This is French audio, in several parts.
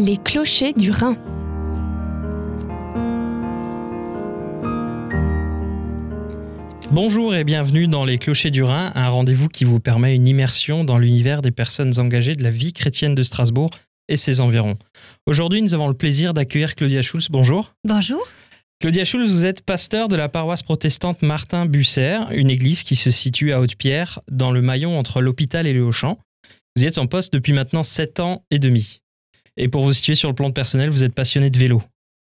Les clochers du Rhin. Bonjour et bienvenue dans Les Clochers du Rhin, un rendez-vous qui vous permet une immersion dans l'univers des personnes engagées de la vie chrétienne de Strasbourg et ses environs. Aujourd'hui, nous avons le plaisir d'accueillir Claudia Schulz. Bonjour. Bonjour. Claudia Schulz, vous êtes pasteur de la paroisse protestante Martin Busser, une église qui se situe à Haute-Pierre, dans le maillon entre l'hôpital et le Haut-Champ. Vous y êtes en poste depuis maintenant 7 ans et demi. Et pour vous situer sur le plan personnel, vous êtes passionné de vélo.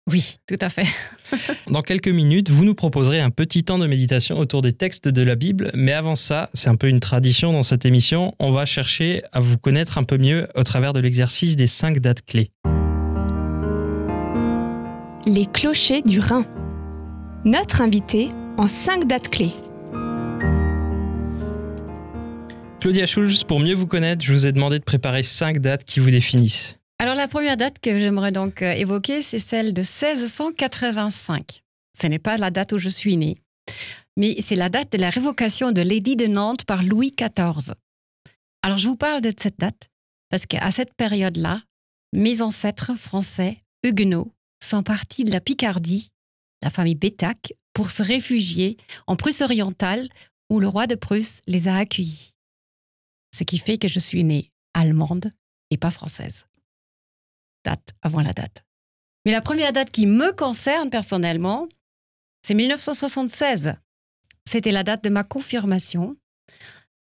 Oui, tout à fait. Dans quelques minutes, vous nous proposerez un petit temps de méditation autour des textes de la Bible, mais avant ça, c'est un peu une tradition dans cette émission, on va chercher à vous connaître un peu mieux au travers de l'exercice des cinq dates clés. Les clochers du Rhin. Notre invité en cinq dates clés. Claudia Schulz, pour mieux vous connaître, je vous ai demandé de préparer cinq dates qui vous définissent. Alors la première date que j'aimerais donc euh, évoquer, c'est celle de 1685. Ce n'est pas la date où je suis née, mais c'est la date de la révocation de l'édit de Nantes par Louis XIV. Alors je vous parle de cette date parce qu'à cette période-là, mes ancêtres français, huguenots, sont partis de la Picardie, la famille Bétac, pour se réfugier en Prusse orientale où le roi de Prusse les a accueillis. Ce qui fait que je suis née allemande et pas française date avant la date. Mais la première date qui me concerne personnellement, c'est 1976. C'était la date de ma confirmation.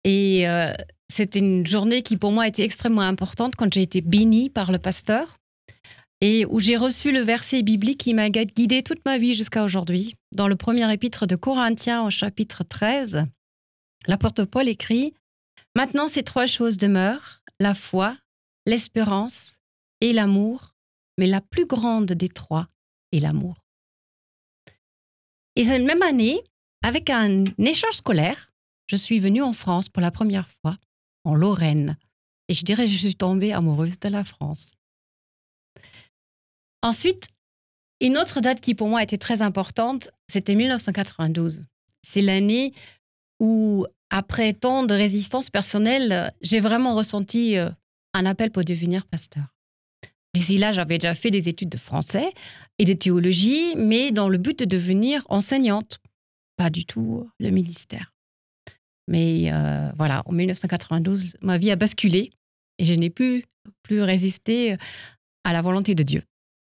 Et euh, c'était une journée qui pour moi était extrêmement importante quand j'ai été bénie par le pasteur et où j'ai reçu le verset biblique qui m'a guidé toute ma vie jusqu'à aujourd'hui. Dans le premier épître de Corinthiens au chapitre 13, l'apôtre Paul écrit Maintenant ces trois choses demeurent, la foi, l'espérance et l'amour, mais la plus grande des trois est l'amour. Et cette même année, avec un échange scolaire, je suis venue en France pour la première fois, en Lorraine. Et je dirais je suis tombée amoureuse de la France. Ensuite, une autre date qui pour moi était très importante, c'était 1992. C'est l'année où, après tant de résistance personnelle, j'ai vraiment ressenti euh, un appel pour devenir pasteur. D'ici là, j'avais déjà fait des études de français et de théologie, mais dans le but de devenir enseignante. Pas du tout le ministère. Mais euh, voilà, en 1992, ma vie a basculé et je n'ai plus, plus résisté à la volonté de Dieu.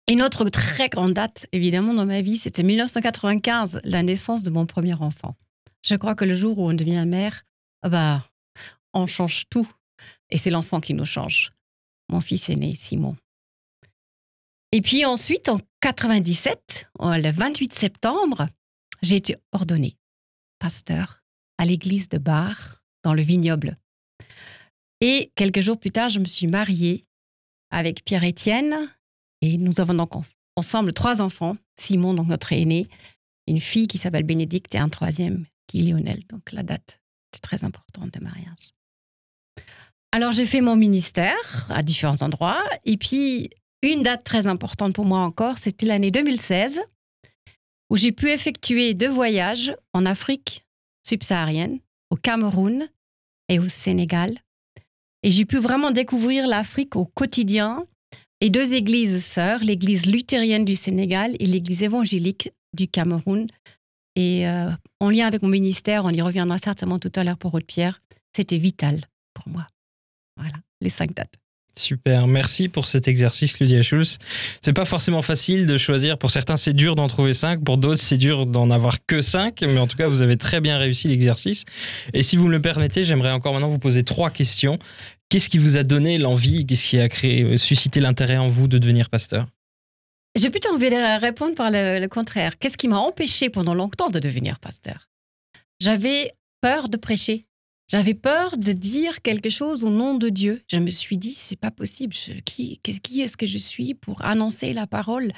Une autre très grande date, évidemment, dans ma vie, c'était 1995, la naissance de mon premier enfant. Je crois que le jour où on devient mère, bah, on change tout. Et c'est l'enfant qui nous change. Mon fils est né, Simon. Et puis ensuite, en 97, le 28 septembre, j'ai été ordonnée pasteur à l'église de Bar, dans le vignoble. Et quelques jours plus tard, je me suis mariée avec Pierre-Étienne et nous avons donc ensemble trois enfants, Simon, donc notre aîné, une fille qui s'appelle Bénédicte et un troisième qui est Lionel. Donc la date est très importante de mariage. Alors j'ai fait mon ministère à différents endroits et puis une date très importante pour moi encore, c'était l'année 2016, où j'ai pu effectuer deux voyages en Afrique subsaharienne, au Cameroun et au Sénégal. Et j'ai pu vraiment découvrir l'Afrique au quotidien et deux églises sœurs, l'église luthérienne du Sénégal et l'église évangélique du Cameroun. Et euh, en lien avec mon ministère, on y reviendra certainement tout à l'heure pour Haute-Pierre, c'était vital pour moi. Voilà, les cinq dates. Super, merci pour cet exercice, Claudia Schulz. C'est pas forcément facile de choisir. Pour certains, c'est dur d'en trouver cinq. Pour d'autres, c'est dur d'en avoir que cinq. Mais en tout cas, vous avez très bien réussi l'exercice. Et si vous me le permettez, j'aimerais encore maintenant vous poser trois questions. Qu'est-ce qui vous a donné l'envie? Qu'est-ce qui a créé, euh, suscité l'intérêt en vous de devenir pasteur? J'ai plutôt envie de répondre par le, le contraire. Qu'est-ce qui m'a empêché pendant longtemps de devenir pasteur? J'avais peur de prêcher. J'avais peur de dire quelque chose au nom de Dieu. Je me suis dit, c'est pas possible. qui, est-ce que je suis pour annoncer la parole?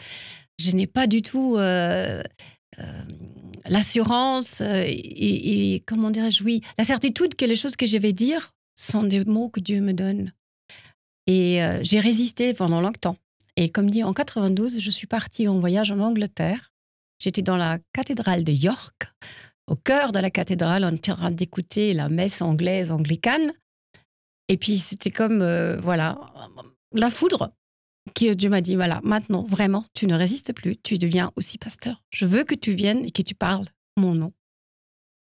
Je n'ai pas du tout euh, euh, l'assurance euh, et, comment dirais-je, oui, la certitude que les choses que je vais dire sont des mots que Dieu me donne. Et j'ai résisté pendant longtemps. Et comme dit en 92, je suis partie en voyage en Angleterre. J'étais dans la cathédrale de York au cœur de la cathédrale en train d'écouter la messe anglaise anglicane. Et puis c'était comme, euh, voilà, la foudre. que Dieu m'a dit, voilà, maintenant, vraiment, tu ne résistes plus, tu deviens aussi pasteur. Je veux que tu viennes et que tu parles mon nom.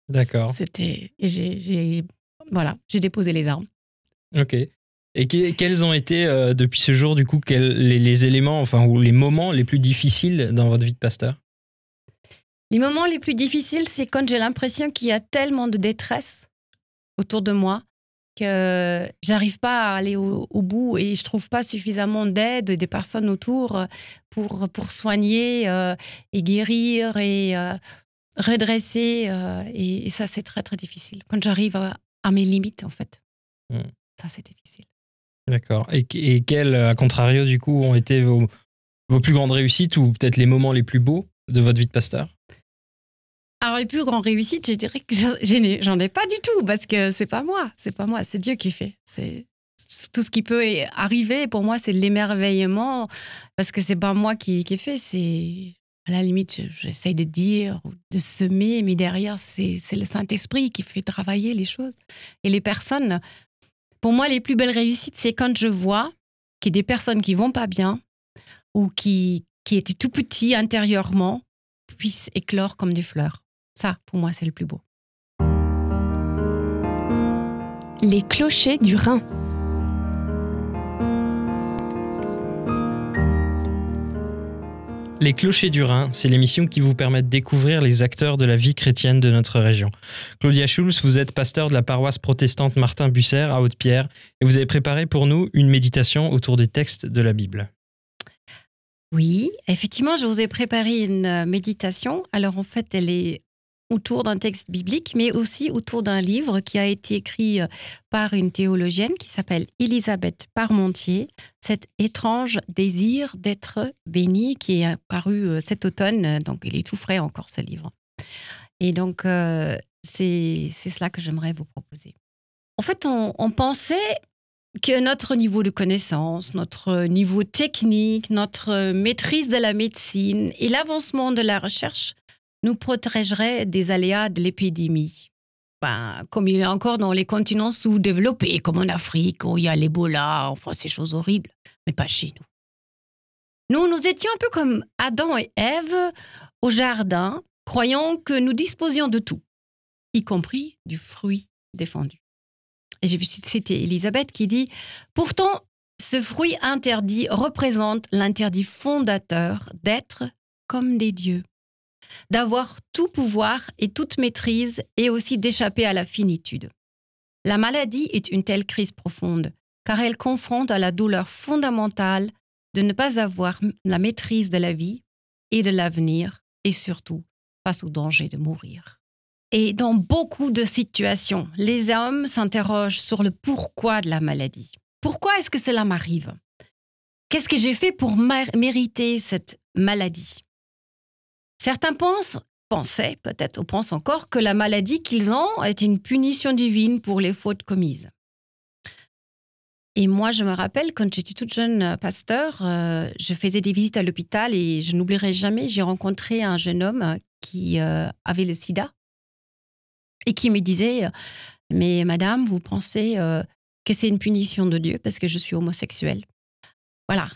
D'accord. C'était, et j'ai, j'ai- voilà, j'ai déposé les armes. Ok. Et que- quels ont été, euh, depuis ce jour, du coup, quels- les, les éléments, enfin, ou les moments les plus difficiles dans votre vie de pasteur? Les moments les plus difficiles, c'est quand j'ai l'impression qu'il y a tellement de détresse autour de moi que j'arrive pas à aller au, au bout et je trouve pas suffisamment d'aide des personnes autour pour, pour soigner euh, et guérir et euh, redresser. euh, et, et ça, c'est très, très difficile. Quand j'arrive à, à mes limites, en fait. Mm. Ça, c'est difficile. D'accord. Et, et quels, à contrario, du coup, ont été vos, vos plus grandes réussites ou peut-être les moments les plus beaux de votre vie de pasteur? Alors, les plus grandes réussites, je dirais que j'en- ai, pas du tout parce que c'est pas moi, c'est pas moi, c'est Dieu qui fait. C'est tout ce qui peut arriver pour moi, c'est l'émerveillement parce que c'est pas moi qui, qui fait. C'est à la limite, je- j'essaye de dire, ou de semer, mais derrière, c'est c'est le Saint-Esprit qui fait travailler les choses et les personnes. Pour moi, les plus belles réussites, c'est quand je vois qu'il y a des personnes qui vont pas bien ou qui, qui étaient tout petits intérieurement puissent éclore comme des fleurs. Ça, pour moi, c'est le plus beau. Les clochers du Rhin. Les Clochers du Rhin, c'est l'émission qui vous permet de découvrir les acteurs de la vie chrétienne de notre région. Claudia Schulz, vous êtes pasteur de la paroisse protestante Martin Busser à Haute-Pierre et vous avez préparé pour nous une méditation autour des textes de la Bible. Oui, effectivement, je vous ai préparé une euh, méditation. Alors, en fait, elle est autour d'un texte biblique, mais aussi autour d'un livre qui a été écrit euh, par une théologienne qui s'appelle Elisabeth Parmentier, Cet étrange désir d'être béni, qui est paru euh, cet automne. Donc, il est tout frais encore, ce livre. Et donc, euh, c'est cela que j'aimerais vous proposer. En fait, on pensait que notre niveau de connaissance, notre niveau technique, notre maîtrise de la médecine et l'avancement de la recherche nous protégerait des aléas de l'épidémie. Ben, comme il est encore dans les continents sous-développés, comme en Afrique, où il y a l'Ebola, enfin ces choses horribles, mais pas chez nous. Nous, nous étions un peu comme Adam et Ève au jardin, croyant que nous disposions de tout, y compris du fruit défendu. Et j'ai vu citer Elisabeth qui dit Pourtant, ce fruit interdit représente l'interdit fondateur d'être comme des dieux, d'avoir tout pouvoir et toute maîtrise et aussi d'échapper à la finitude. La maladie est une telle crise profonde car elle confronte à la douleur fondamentale de ne pas avoir la maîtrise de la vie et de l'avenir et surtout face au danger de mourir. Et dans beaucoup de situations, les hommes s'interrogent sur le pourquoi de la maladie. Pourquoi est-ce que cela m'arrive? Qu'est-ce que j'ai fait pour mériter cette maladie? Certains pensent, pensaient peut-être ou pensent encore que la maladie qu'ils ont est une punition divine pour les fautes commises. Et moi, je me rappelle, quand j'étais toute jeune pasteur, euh, je faisais des visites à l'hôpital et je n'oublierai jamais, j'ai rencontré un jeune homme qui euh, avait le sida et qui me disait Mais madame, vous pensez euh, que c'est une punition de Dieu parce que je suis homosexuel Voilà.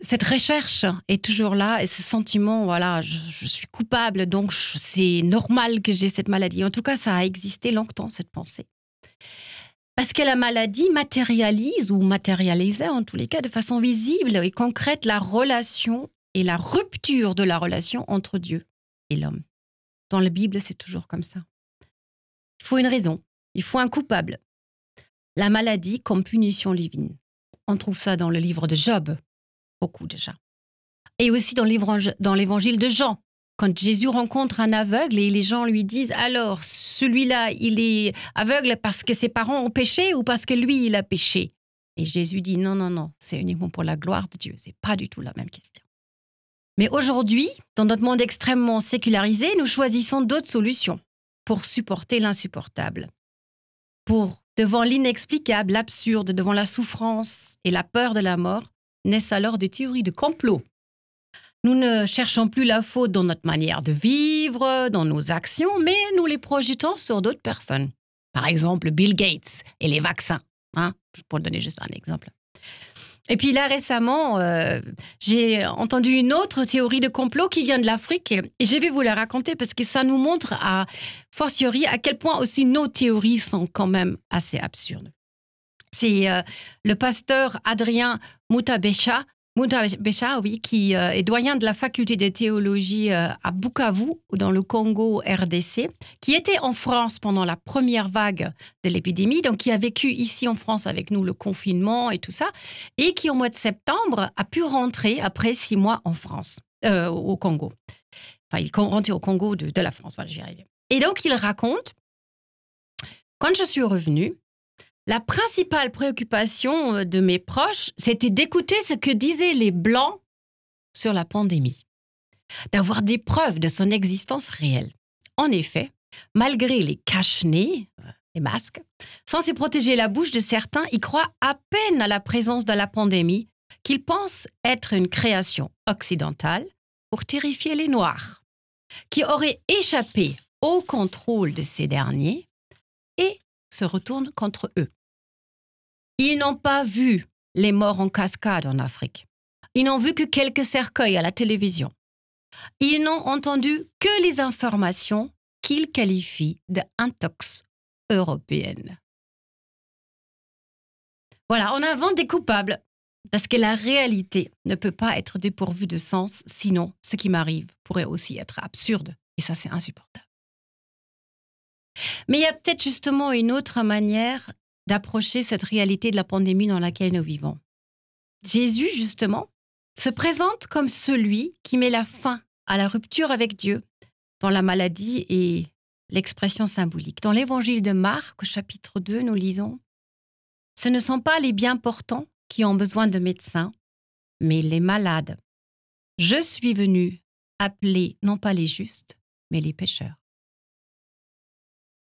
Cette recherche est toujours là et ce sentiment, voilà, je, je suis coupable, donc c'est normal que j'ai cette maladie. En tout cas, ça a existé longtemps, cette pensée. Parce que la maladie matérialise ou matérialisait en tous les cas de façon visible et concrète la relation et la rupture de la relation entre Dieu et l'homme. Dans la Bible, c'est toujours comme ça. Il faut une raison, il faut un coupable. La maladie comme punition divine. On trouve ça dans le livre de Job, beaucoup déjà. Et aussi dans l'évangile de Jean, quand Jésus rencontre un aveugle et les gens lui disent alors celui-là il est aveugle parce que ses parents ont péché ou parce que lui il a péché? Et Jésus dit non non non, c'est uniquement pour la gloire de Dieu, c'est pas du tout la même question. Mais aujourd'hui, dans notre monde extrêmement sécularisé, nous choisissons d'autres solutions pour supporter l'insupportable. Pour, devant l'inexplicable, l'absurde, devant la souffrance et la peur de la mort, naissent alors des théories de complot. Nous ne cherchons plus la faute dans notre manière de vivre, dans nos actions, mais nous les projetons sur d'autres personnes. Par exemple, Bill Gates et les vaccins, hein, pour donner juste un exemple. Et puis là, récemment, euh, j'ai entendu une autre théorie de complot qui vient de l'Afrique et je vais vous la raconter parce que ça nous montre à fortiori à quel point aussi nos théories sont quand même assez absurdes. C'est euh, le pasteur Adrien Moutabesha Mouda Bécha, oui, qui euh, est doyen de la faculté de théologie euh, à Bukavu, dans le Congo RDC, qui était en France pendant la première vague de l'épidémie, donc qui a vécu ici en France avec nous le confinement et tout ça, et qui au mois de septembre a pu rentrer après six mois en France, au Congo. Enfin, il est rentré au Congo de, la France, voilà, j'y arrive. Et donc, il raconte, quand je suis revenue, la principale préoccupation euh, de mes proches, c'était d'écouter ce que disaient les Blancs sur la pandémie, d'avoir des preuves de son existence réelle. En effet, malgré les cache-nez, euh, les masques, censés protéger la bouche de certains, ils croient à peine à la présence de la pandémie, qu'ils pensent être une création occidentale pour terrifier les Noirs, qui auraient échappé au contrôle de ces derniers et se retournent contre eux. Ils n'ont pas vu les morts en cascade en Afrique. Ils n'ont vu que quelques cercueils à la télévision. Ils n'ont entendu que les informations qu'ils qualifient d'intox européennes. Voilà, on invente des coupables, parce que la réalité ne peut pas être dépourvue de sens, sinon ce qui m'arrive pourrait aussi être absurde, et ça c'est insupportable. Mais il y a peut-être justement une autre manière d'approcher cette réalité de la pandémie dans laquelle nous vivons. Jésus, justement, se présente comme celui qui met la fin à la rupture avec Dieu dans la maladie et l'expression symbolique. Dans l'évangile de Marc, au chapitre 2, nous lisons Ce ne sont pas les bien portants qui ont besoin de médecins, mais les malades. Je suis venu appeler non pas les justes, mais les pécheurs.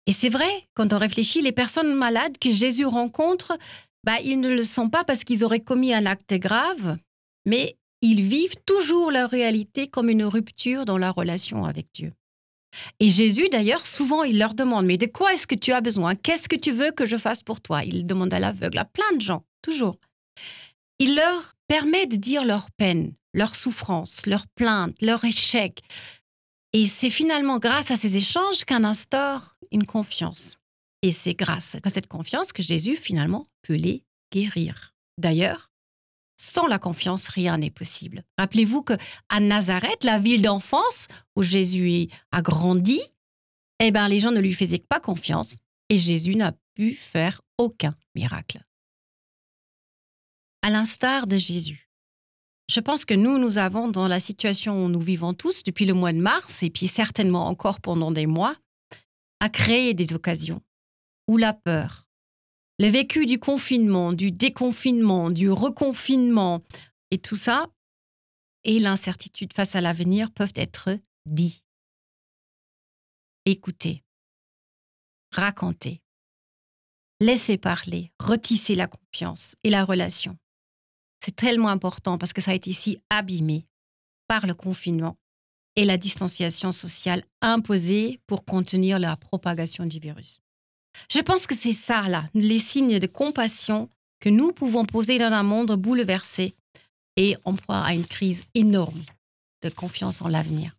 Et c'est vrai, quand on réfléchit, les personnes malades que Jésus rencontre, bah, ils ne le sont pas parce qu'ils auraient commis un acte grave, mais ils vivent toujours leur réalité comme une rupture dans la relation avec Dieu. Et Jésus, d'ailleurs, souvent, il leur demande, mais de quoi est-ce que tu as besoin? Qu'est-ce que tu veux que je fasse pour toi? Il demande à l'aveugle, à plein de gens, toujours. Il leur permet de dire leur peine, leur souffrance, leur plainte, leur échec, et c'est finalement grâce à ces échanges qu'un instaure une confiance. Et c'est grâce à cette confiance que Jésus finalement peut les guérir. D'ailleurs, sans la confiance, rien n'est possible. Rappelez-vous que à Nazareth, la ville d'enfance où Jésus a grandi, eh ben les gens ne lui faisaient pas confiance et Jésus n'a pu faire aucun miracle. À l'instar de Jésus, je pense que nous, nous avons, dans la situation où nous vivons tous depuis le mois de mars, et puis certainement encore pendant des mois, à créer des occasions où la peur, le vécu du confinement, du déconfinement, du reconfinement, et tout ça, et l'incertitude face à l'avenir peuvent être dits, écoutés, racontés, laisser parler, retisser la confiance et la relation. C'est tellement important parce que ça a été ici abîmé par le confinement et la distanciation sociale imposée pour contenir la propagation du virus. Je pense que c'est ça, là, les signes de compassion que nous pouvons poser dans un monde bouleversé et en proie à une crise énorme de confiance en l'avenir.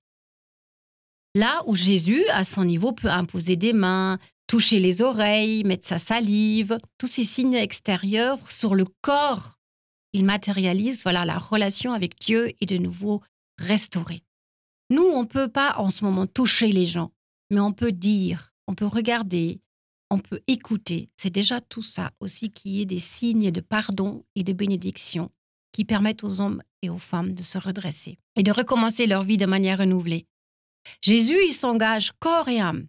Là où Jésus, à son niveau, peut imposer des mains, toucher les oreilles, mettre sa salive, tous ces signes extérieurs sur le corps il matérialise voilà la relation avec Dieu est de nouveau restaurée. Nous, on ne peut pas en ce moment toucher les gens, mais on peut dire, on peut regarder, on peut écouter. C'est déjà tout ça aussi qui est des signes de pardon et de bénédiction qui permettent aux hommes et aux femmes de se redresser et de recommencer leur vie de manière renouvelée. Jésus, il s'engage corps et âme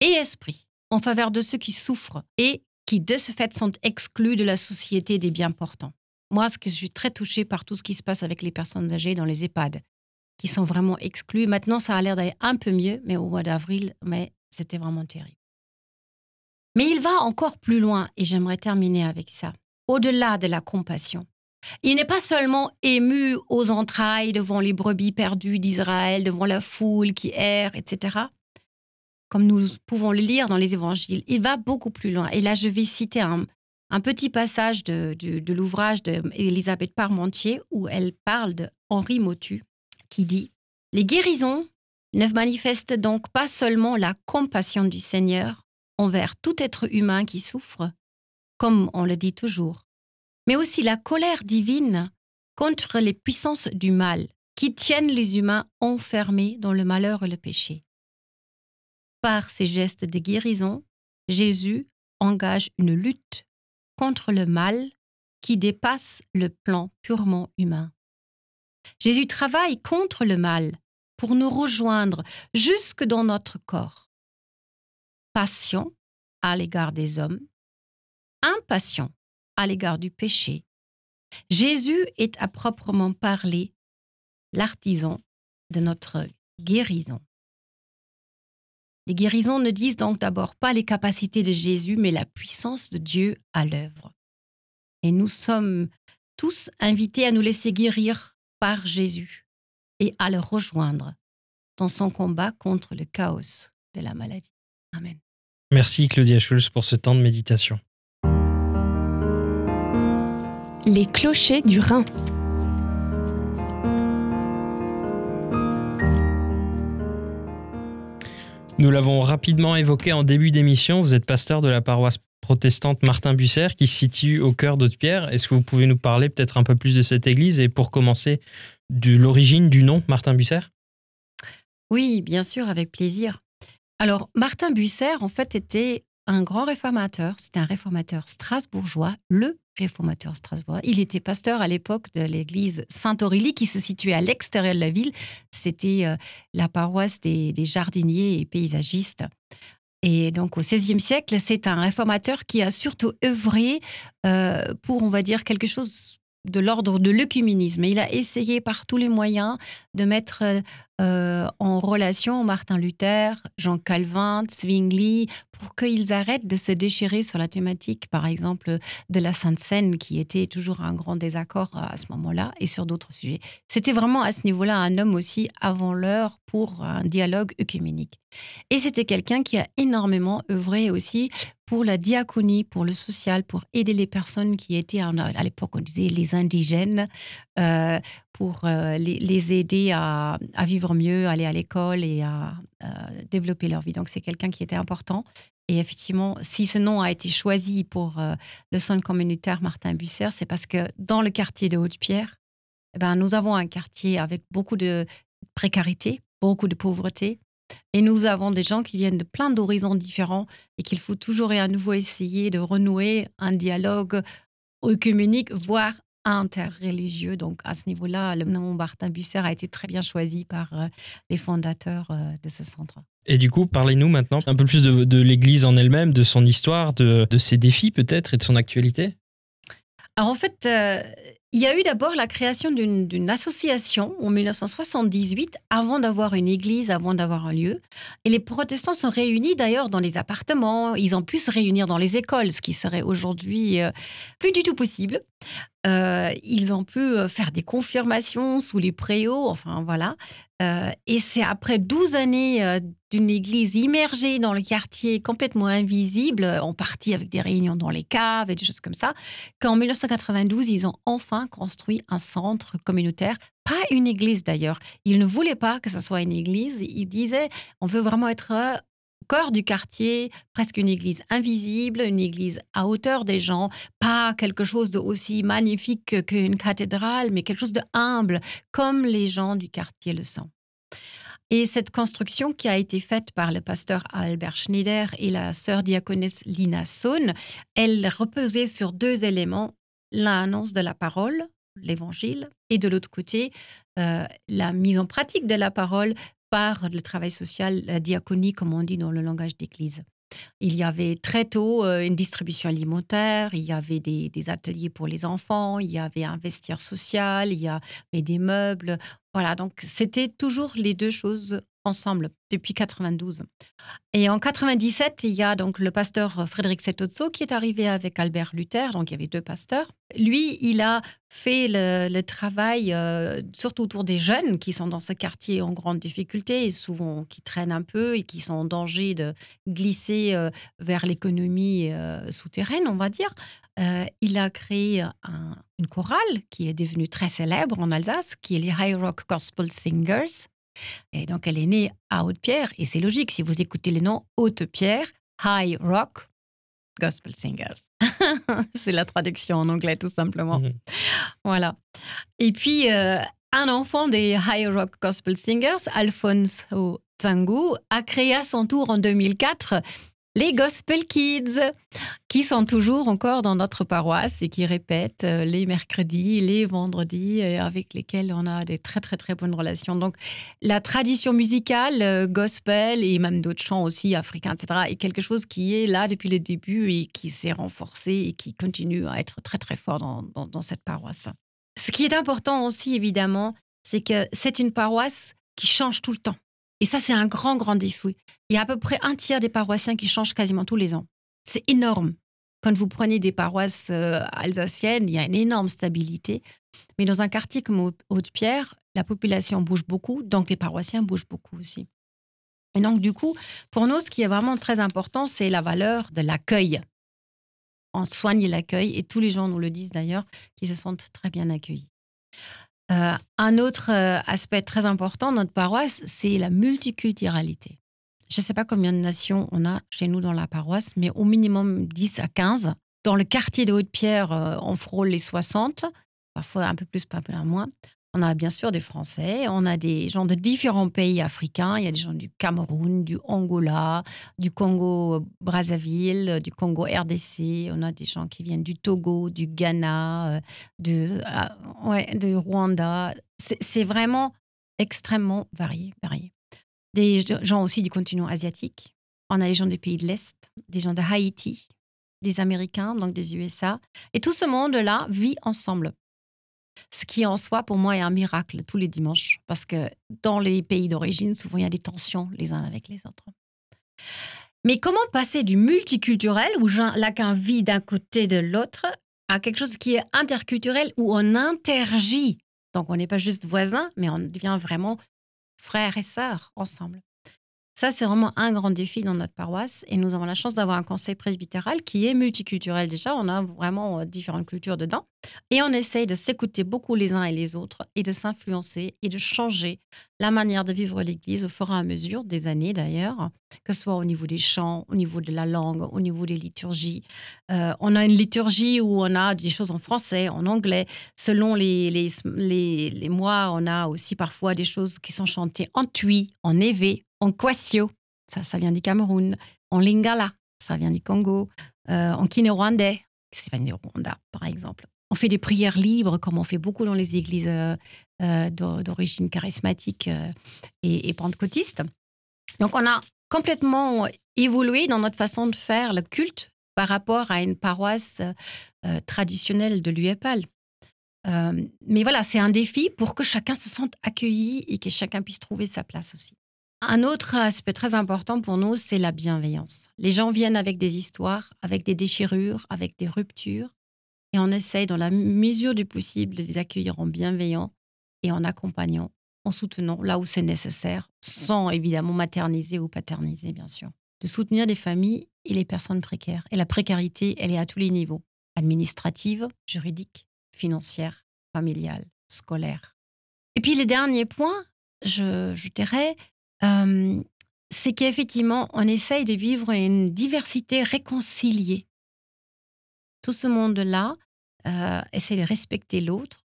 et esprit en faveur de ceux qui souffrent et qui, de ce fait, sont exclus de la société des bien portants. Moi, ce que je suis très touchée par tout ce qui se passe avec les personnes âgées dans les EHPAD, qui sont vraiment exclues. Maintenant, ça a l'air d'aller un peu mieux, mais au mois d'avril, mais c'était vraiment terrible. Mais il va encore plus loin, et j'aimerais terminer avec ça. Au-delà de la compassion, il n'est pas seulement ému aux entrailles devant les brebis perdues d'Israël, devant la foule qui erre, etc. Comme nous pouvons le lire dans les évangiles, il va beaucoup plus loin. Et là, je vais citer un, un petit passage de, l'ouvrage d'Elisabeth Parmentier où elle parle de Henri Motu qui dit Les guérisons ne manifestent donc pas seulement la compassion du Seigneur envers tout être humain qui souffre, comme on le dit toujours, mais aussi la colère divine contre les puissances du mal qui tiennent les humains enfermés dans le malheur et le péché. Par ces gestes de guérison, Jésus engage une lutte contre le mal qui dépasse le plan purement humain. Jésus travaille contre le mal pour nous rejoindre jusque dans notre corps. Passion à l'égard des hommes, impatient à l'égard du péché. Jésus est à proprement parler l'artisan de notre guérison. Les guérisons ne disent donc d'abord pas les capacités de Jésus, mais la puissance de Dieu à l'œuvre. Et nous sommes tous invités à nous laisser guérir par Jésus et à le rejoindre dans son combat contre le chaos de la maladie. Amen. Merci Claudia Schulz pour ce temps de méditation. Les clochers du Rhin. Nous l'avons rapidement évoqué en début d'émission, vous êtes pasteur de la paroisse protestante Martin Busser qui se situe au cœur d'Haute-Pierre. Est-ce que vous pouvez nous parler peut-être un peu plus de cette église et pour commencer, de l'origine du nom Martin Busser? Oui, bien sûr, avec plaisir. Alors, Martin Busser, en fait, était un grand réformateur. C'était un réformateur strasbourgeois, le réformateur strasbourgeois. Il était pasteur à l'époque de l'église Saint-Aurélie qui se situait à l'extérieur de la ville. C'était euh, la paroisse des, jardiniers et paysagistes. Et donc au XVIe siècle, c'est un réformateur qui a surtout œuvré euh, pour, on va dire, quelque chose de l'ordre de l'œcuménisme. Il a essayé par tous les moyens de mettre euh, en relation Martin Luther, Jean Calvin, Zwingli, pour qu'ils arrêtent de se déchirer sur la thématique, par exemple, de la Sainte Seine, qui était toujours un grand désaccord à ce moment-là, et sur d'autres sujets. C'était vraiment à ce niveau-là un homme aussi avant l'heure pour un dialogue œcuménique. Et c'était quelqu'un qui a énormément œuvré aussi pour la diaconie, pour le social, pour aider les personnes qui étaient, à l'époque on disait les indigènes, euh, pour euh, les, aider à, vivre mieux, aller à l'école et à, développer leur vie. Donc c'est quelqu'un qui était important. Et effectivement, si ce nom a été choisi pour euh, le centre communautaire Martin Busser, c'est parce que dans le quartier de Haute-Pierre, eh ben, nous avons un quartier avec beaucoup de précarité, beaucoup de pauvreté. Et nous avons des gens qui viennent de plein d'horizons différents et qu'il faut toujours et à nouveau essayer de renouer un dialogue œcuménique, voire interreligieux. Donc, à ce niveau-là, le nom Martin Busser a été très bien choisi par euh, les fondateurs euh, de ce centre. Et du coup, parlez-nous maintenant un peu plus de, l'Église en elle-même, de son histoire, de, ses défis peut-être et de son actualité? Alors en fait, euh, il y a eu d'abord la création d'une association en 1978, avant d'avoir une église, avant d'avoir un lieu. Et les protestants sont réunis d'ailleurs dans les appartements, ils ont pu se réunir dans les écoles, ce qui serait aujourd'hui plus du tout possible. Euh, ils ont pu euh, faire des confirmations sous les préaux, enfin voilà. Euh, et c'est après 12 années d'une église immergée dans le quartier, complètement invisible, en partie avec des réunions dans les caves et des choses comme ça, qu'en 1992, ils ont enfin construit un centre communautaire, pas une église d'ailleurs. Ils ne voulaient pas que ce soit une église. Ils disaient, on veut vraiment être cœur du quartier, presque une église invisible, une église à hauteur des gens, pas quelque chose de aussi magnifique qu'une cathédrale, mais quelque chose de humble, comme les gens du quartier le sont. Et cette construction qui a été faite par le pasteur Albert Schneider et la sœur diaconesse Lina Sohn, elle reposait sur deux éléments, l'annonce de la parole, l'évangile, et de l'autre côté, euh, la mise en pratique de la parole le travail social, la diaconie, comme on dit dans le langage d'église. Il y avait très tôt euh, une distribution alimentaire, il y avait des, ateliers pour les enfants, il y avait un vestiaire social, il y avait des meubles. Voilà, donc c'était toujours les deux choses ensemble depuis 92. Et en 97, il y a donc le pasteur Frédéric Setozzo qui est arrivé avec Albert Luther, donc il y avait deux pasteurs. Lui, il a fait le, travail euh, surtout autour des jeunes qui sont dans ce quartier en grande difficulté et souvent qui traînent un peu et qui sont en danger de glisser euh, vers l'économie euh, souterraine, on va dire. il a créé une chorale qui est devenue très célèbre en Alsace, qui est les High Rock Gospel Singers. Et donc, elle est née à Haute-Pierre. Et c'est logique, si vous écoutez les noms Haute-Pierre, High Rock, Gospel Singers. c'est la traduction en anglais, tout simplement. Mhm. Voilà. Et puis, euh, un enfant des High Rock Gospel Singers, Alphonse Zangu, a créé à son tour en 2004 les Gospel Kids, qui sont toujours encore dans notre paroisse et qui répètent euh, les mercredis, les vendredis, et avec lesquels on a des très très très bonnes relations. Donc la tradition musicale, euh, gospel et même d'autres chants aussi africains, etc., est quelque chose qui est là depuis le début et qui s'est renforcé et qui continue à être très très fort dans cette paroisse. Ce qui est important aussi, évidemment, c'est que c'est une paroisse qui change tout le temps. Et ça, c'est un grand, grand défi. Il y a à peu près un tiers des paroissiens qui changent quasiment tous les ans. C'est énorme. Quand vous prenez des paroisses euh, alsaciennes, il y a une énorme stabilité. Mais dans un quartier comme Haute-Pierre, la population bouge beaucoup, donc les paroissiens bougent beaucoup aussi. Et donc, du coup, pour nous, ce qui est vraiment très important, c'est la valeur de l'accueil. On soigne l'accueil, et tous les gens nous le disent d'ailleurs, qui se sentent très bien accueillis. Euh, un autre euh, aspect très important de notre paroisse, c'est la multiculturalité. Je ne sais pas combien de nations on a chez nous dans la paroisse, mais au minimum 10 à 15. Dans le quartier de Haute-Pierre, euh, on frôle les 60, parfois un peu plus, parfois moins. On a bien sûr des Français, on a des gens de différents pays africains. Il y a des gens du Cameroun, du Angola, du Congo-Brazzaville, du Congo-RDC. On a des gens qui viennent du Togo, du Ghana, euh, euh, ouais, de Rwanda. C'est vraiment extrêmement varié, varié. Des gens aussi du continent asiatique. On a des gens des pays de l'Est, des gens de Haïti, des Américains, donc des USA. Et tout ce monde-là vit ensemble. Ce qui en soi, pour moi, est un miracle tous les dimanches. Parce que dans les pays d'origine, souvent, il y a des tensions les uns avec les autres. Mais comment passer du multiculturel, où chacun vit d'un côté de l'autre, à quelque chose qui est interculturel, où on intergit? Donc, on n'est pas juste voisins, mais on devient vraiment frères et sœurs ensemble. Ça, c'est vraiment un grand défi dans notre paroisse. Et nous avons la chance d'avoir un conseil presbytéral qui est multiculturel déjà. On a vraiment euh, différentes cultures dedans. Et on essaye de s'écouter beaucoup les uns et les autres et de s'influencer et de changer la manière de vivre l'Église au fur et à mesure des années d'ailleurs, que ce soit au niveau des chants, au niveau de la langue, au niveau des liturgies. Euh, on a une liturgie où on a des choses en français, en anglais. Selon les, les, les, mois, on a aussi parfois des choses qui sont chantées en tui, en évé, en Kwasio, ça, vient du Cameroun, en Lingala, ça vient du Congo, euh, en Kinyarwandais, ça vient du Rwanda, par exemple. On fait des prières libres, comme on fait beaucoup dans les églises euh, euh, d'origine charismatique et, et pentecôtiste. Donc, on a complètement évolué dans notre façon de faire le culte par rapport à une paroisse traditionnelle de l'UEPAL. mais voilà, c'est un défi pour que chacun se sente accueilli et que chacun puisse trouver sa place aussi. Un autre aspect très important pour nous, c'est la bienveillance. Les gens viennent avec des histoires, avec des déchirures, avec des ruptures, et on essaye dans la mesure du possible de les accueillir en bienveillant et en accompagnant, en soutenant là où c'est nécessaire, sans évidemment materniser ou paterniser, bien sûr. De soutenir des familles et les personnes précaires. Et la précarité, elle est à tous les niveaux, administrative, juridique, financière, familiale, scolaire. Et puis le dernier point, je, je dirais, c'est qu'effectivement, on essaye de vivre une diversité réconciliée. Tout ce monde-là euh, essaie de respecter l'autre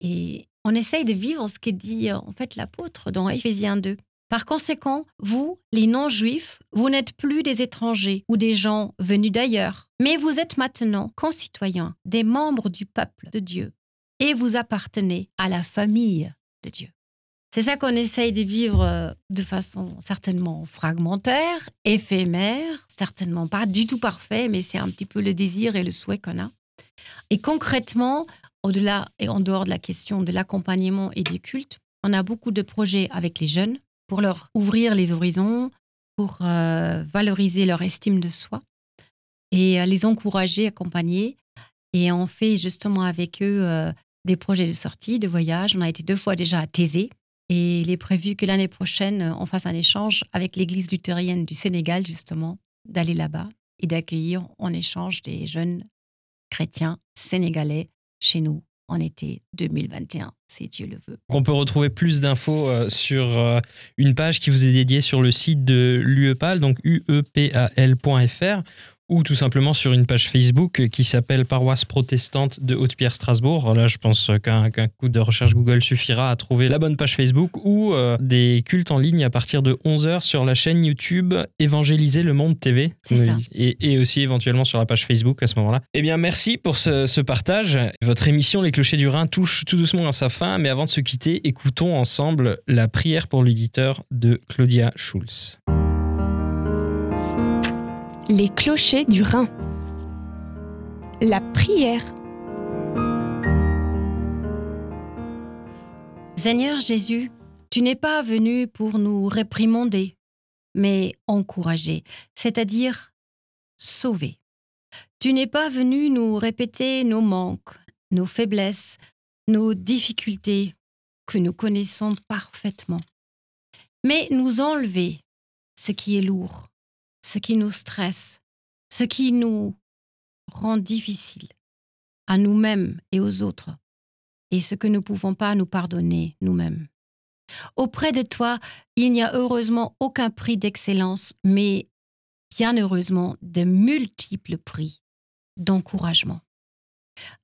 et on essaye de vivre ce que dit en fait l'apôtre dans Éphésiens 2. Par conséquent, vous, les non-juifs, vous n'êtes plus des étrangers ou des gens venus d'ailleurs, mais vous êtes maintenant concitoyens, des membres du peuple de Dieu, et vous appartenez à la famille de Dieu. C'est ça qu'on essaye de vivre euh, de façon certainement fragmentaire, éphémère, certainement pas du tout parfait, mais c'est un petit peu le désir et le souhait qu'on a. Et concrètement, au-delà et en dehors de la question de l'accompagnement et des cultes, on a beaucoup de projets avec les jeunes, pour leur ouvrir les horizons, pour euh, valoriser leur estime de soi et les encourager, accompagner. Et on fait justement avec eux euh, des projets de sortie, de voyage. On a été deux fois déjà à Thésée. Et il est prévu que l'année prochaine, on fasse un échange avec l'église luthérienne du Sénégal, justement, d'aller là-bas et d'accueillir en échange des jeunes chrétiens sénégalais chez nous en été 2021, si Dieu le veut. On peut retrouver plus d'infos euh, sur euh, une page qui vous est dédiée sur le site de l'UEPAL, donc uepal.fr, ou tout simplement sur une page Facebook qui s'appelle Paroisse protestante de Haute-Pierre Strasbourg. Là, je pense qu'un coup de recherche Google suffira à trouver la bonne page Facebook ou euh, des cultes en ligne à partir de 11h sur la chaîne YouTube Évangéliser le Monde TV. Ça. Et, aussi éventuellement sur la page Facebook à ce moment-là. Eh bien, merci pour ce, ce partage. Votre émission Les Clochers du Rhin touche tout doucement à sa fin, mais avant de se quitter, écoutons ensemble la prière pour l'éditeur de Claudia Schulz. Les clochers du Rhin. La prière. Seigneur Jésus, tu n'es pas venu pour nous réprimander, mais encourager, c'est-à-dire sauver. Tu n'es pas venu nous répéter nos manques, nos faiblesses, nos difficultés que nous connaissons parfaitement, mais nous enlever ce qui est lourd, ce qui nous stresse, ce qui nous rend difficile à nous-mêmes et aux autres, et ce que nous ne pouvons pas nous pardonner nous-mêmes. Auprès de toi, il n'y a heureusement aucun prix d'excellence, mais bien heureusement de multiples prix d'encouragement.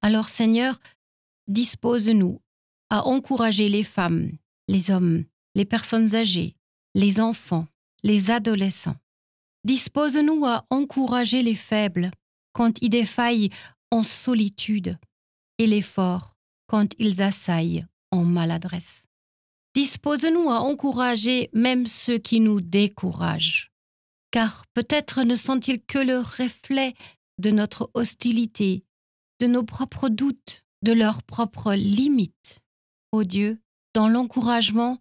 Alors Seigneur, dispose-nous à encourager les femmes, les hommes, les personnes âgées, les enfants, les adolescents, Dispose-nous à encourager les faibles quand ils défaillent en solitude et les forts quand ils assaillent en maladresse. Dispose-nous à encourager même ceux qui nous découragent, car peut-être ne sont-ils que le reflet de notre hostilité, de nos propres doutes, de leurs propres limites. Ô Dieu, dans l'encouragement,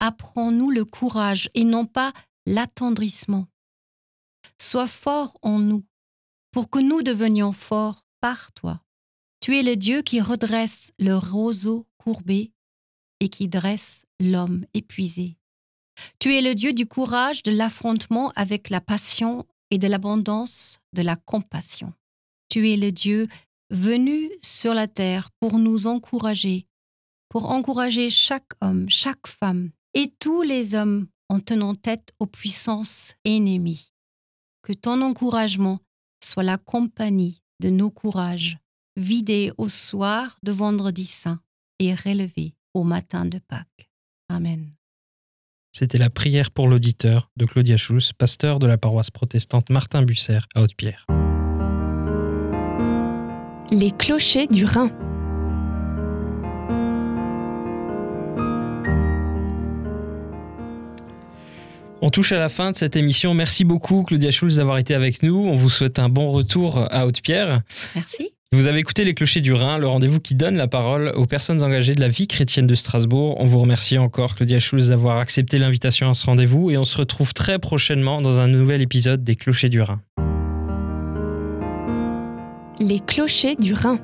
apprends-nous le courage et non pas l'attendrissement. Sois fort en nous, pour que nous devenions forts par toi. Tu es le Dieu qui redresse le roseau courbé et qui dresse l'homme épuisé. Tu es le Dieu du courage, de l'affrontement avec la passion et de l'abondance de la compassion. Tu es le Dieu venu sur la terre pour nous encourager, pour encourager chaque homme, chaque femme et tous les hommes en tenant tête aux puissances ennemies que ton encouragement soit la compagnie de nos courages, vidés au soir de vendredi saint et relevés au matin de Pâques. Amen. C'était la prière pour l'auditeur de Claudia Schulz, pasteur de la paroisse protestante Martin Busser à Haute-Pierre. Les clochers du Rhin. On touche à la fin de cette émission. Merci beaucoup, Claudia Schulz, d'avoir été avec nous. On vous souhaite un bon retour à Haute-Pierre. Merci. Vous avez écouté Les Clochers du Rhin, le rendez-vous qui donne la parole aux personnes engagées de la vie chrétienne de Strasbourg. On vous remercie encore, Claudia Schulz, d'avoir accepté l'invitation à ce rendez-vous et on se retrouve très prochainement dans un nouvel épisode des Clochers du Rhin. Les Clochers du Rhin.